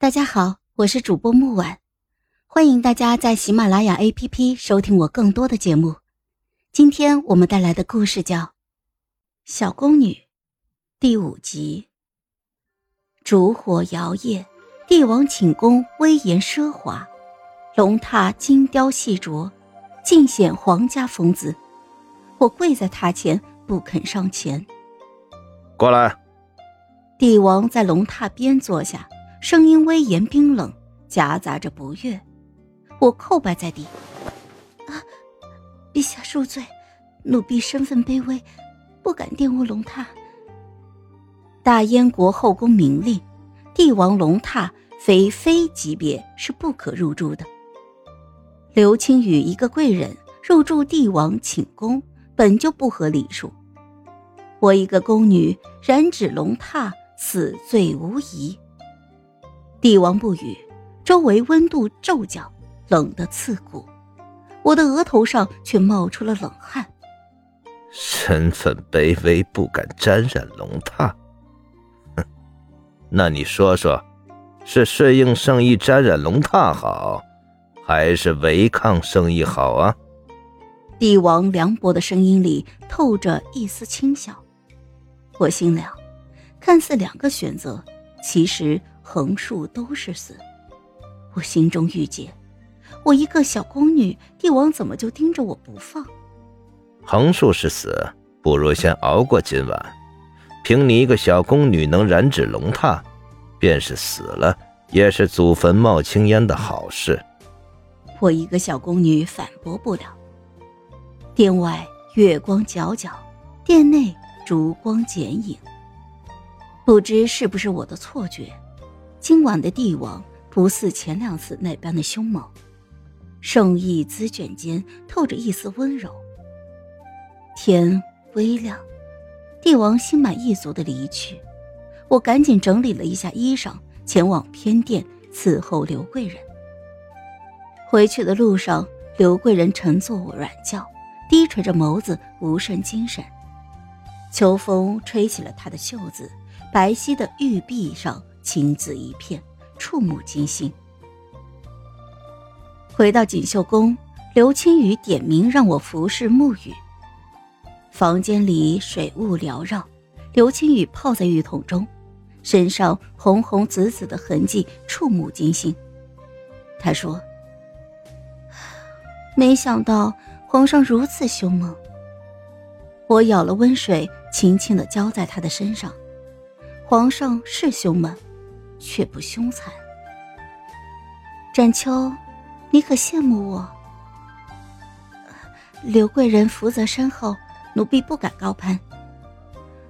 大家好，我是主播木婉，欢迎大家在喜马拉雅 APP 收听我更多的节目。今天我们带来的故事叫《小宫女》第五集。烛火摇曳，帝王寝宫威严奢华，龙榻精雕细琢，尽显皇家风姿。我跪在榻前，不肯上前。过来。帝王在龙榻边坐下。声音威严冰冷，夹杂着不悦。我叩拜在地：“啊，陛下恕罪，奴婢身份卑微，不敢玷污龙榻。大燕国后宫明令，帝王龙榻非妃级别是不可入住的。刘青雨一个贵人入住帝王寝宫，本就不合礼数。我一个宫女染指龙榻，死罪无疑。”帝王不语，周围温度骤降，冷得刺骨。我的额头上却冒出了冷汗。身份卑微，不敢沾染龙榻。哼，那你说说，是顺应圣意沾染龙榻好，还是违抗圣意好啊？帝王凉薄的声音里透着一丝轻笑。我心凉，看似两个选择，其实。横竖都是死，我心中郁结。我一个小宫女，帝王怎么就盯着我不放？横竖是死，不如先熬过今晚。凭你一个小宫女能染指龙榻，便是死了，也是祖坟冒青烟的好事。我一个小宫女反驳不了。殿外月光皎皎，殿内烛光剪影。不知是不是我的错觉？今晚的帝王不似前两次那般的凶猛，圣意滋卷间透着一丝温柔。天微亮，帝王心满意足的离去，我赶紧整理了一下衣裳，前往偏殿伺候刘贵人。回去的路上，刘贵人乘坐我软轿，低垂着眸子，无甚精神。秋风吹起了她的袖子，白皙的玉臂上。青紫一片，触目惊心。回到锦绣宫，刘青雨点名让我服侍沐浴。房间里水雾缭绕，刘青雨泡在浴桶中，身上红红紫紫的痕迹触目惊心。他说：“没想到皇上如此凶猛。”我舀了温水，轻轻的浇在他的身上。皇上是凶猛。却不凶残。展秋，你可羡慕我？刘贵人福泽深厚，奴婢不敢高攀。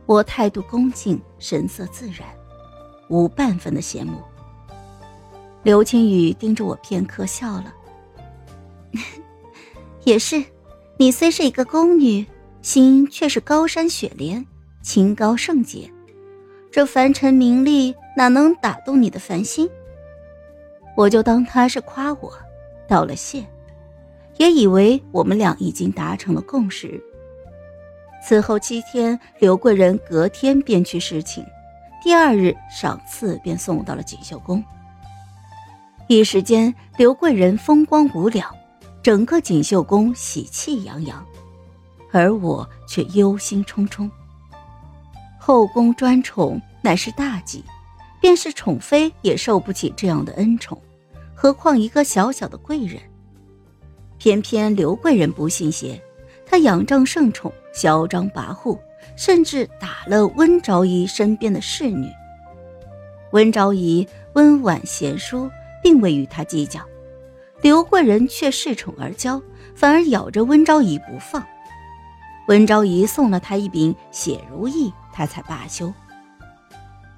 我态度恭敬，神色自然，无半分的羡慕。刘青雨盯着我片刻，笑了。也是，你虽是一个宫女，心却是高山雪莲，清高圣洁。这凡尘名利。哪能打动你的凡心？我就当他是夸我，道了谢，也以为我们俩已经达成了共识。此后七天，刘贵人隔天便去侍寝，第二日赏赐便送到了锦绣宫。一时间，刘贵人风光无两，整个锦绣宫喜气洋洋，而我却忧心忡忡。后宫专宠乃是大忌。便是宠妃也受不起这样的恩宠，何况一个小小的贵人？偏偏刘贵人不信邪，她仰仗圣宠，嚣张跋扈，甚至打了温昭仪身边的侍女。温昭仪温婉贤淑，并未与她计较，刘贵人却恃宠而骄，反而咬着温昭仪不放。温昭仪送了她一柄血如意，她才罢休。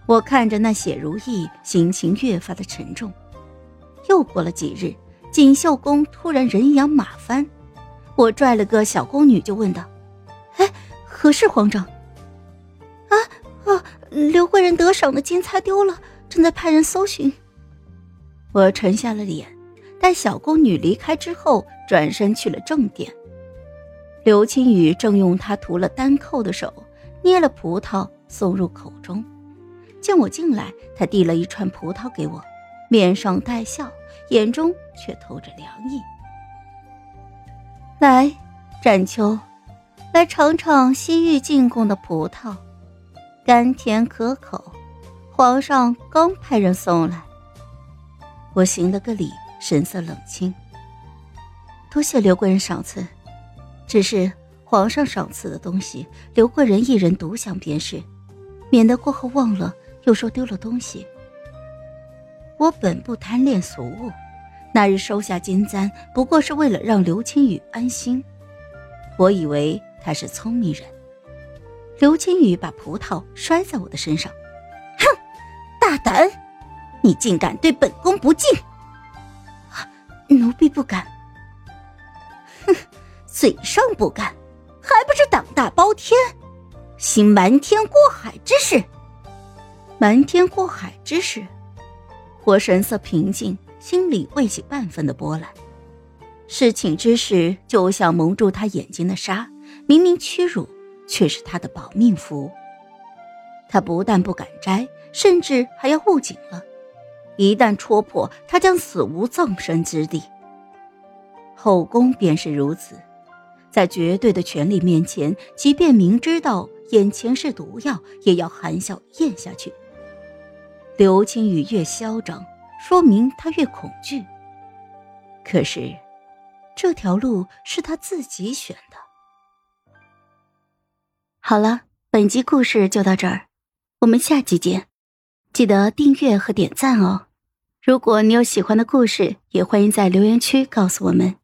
我看着那血如意，心情越发的沉重。又过了几日，锦绣宫突然人仰马翻，我拽了个小宫女就问道：“哎，何事慌张？”“啊啊，刘贵人得赏的金钗丢了，正在派人搜寻。”我沉下了脸，待小宫女离开之后，转身去了正殿。刘青雨正用她涂了丹蔻的手捏了葡萄送入口中。见我进来，他递了一串葡萄给我，面上带笑，眼中却透着凉意。来，展秋，来尝尝西域进贡的葡萄，甘甜可口，皇上刚派人送来。我行了个礼，神色冷清。多谢刘贵人赏赐，只是皇上赏赐的东西，刘贵人一人独享便是，免得过后忘了，又说丢了东西。我本不贪恋俗物，那日收下金簪，不过是为了让刘青雨安心。我以为他是聪明人。刘青雨把葡萄摔在我的身上，哼，大胆！你竟敢对本宫不敬！奴婢不敢。哼，嘴上不敢，还不是胆大包天，行瞒天过海之事。瞒天过海之事，我神色平静，心里未起半分的波澜。事情之时，就像蒙住他眼睛的纱，明明屈辱，却是他的保命符。他不但不敢摘，甚至还要护紧了。一旦戳破，他将死无葬身之地。后宫便是如此，在绝对的权力面前，即便明知道眼前是毒药，也要含笑咽下去。刘青雨越嚣张，说明他越恐惧。可是，这条路是他自己选的。好了，本集故事就到这儿，我们下集见。记得订阅和点赞哦！如果你有喜欢的故事，也欢迎在留言区告诉我们。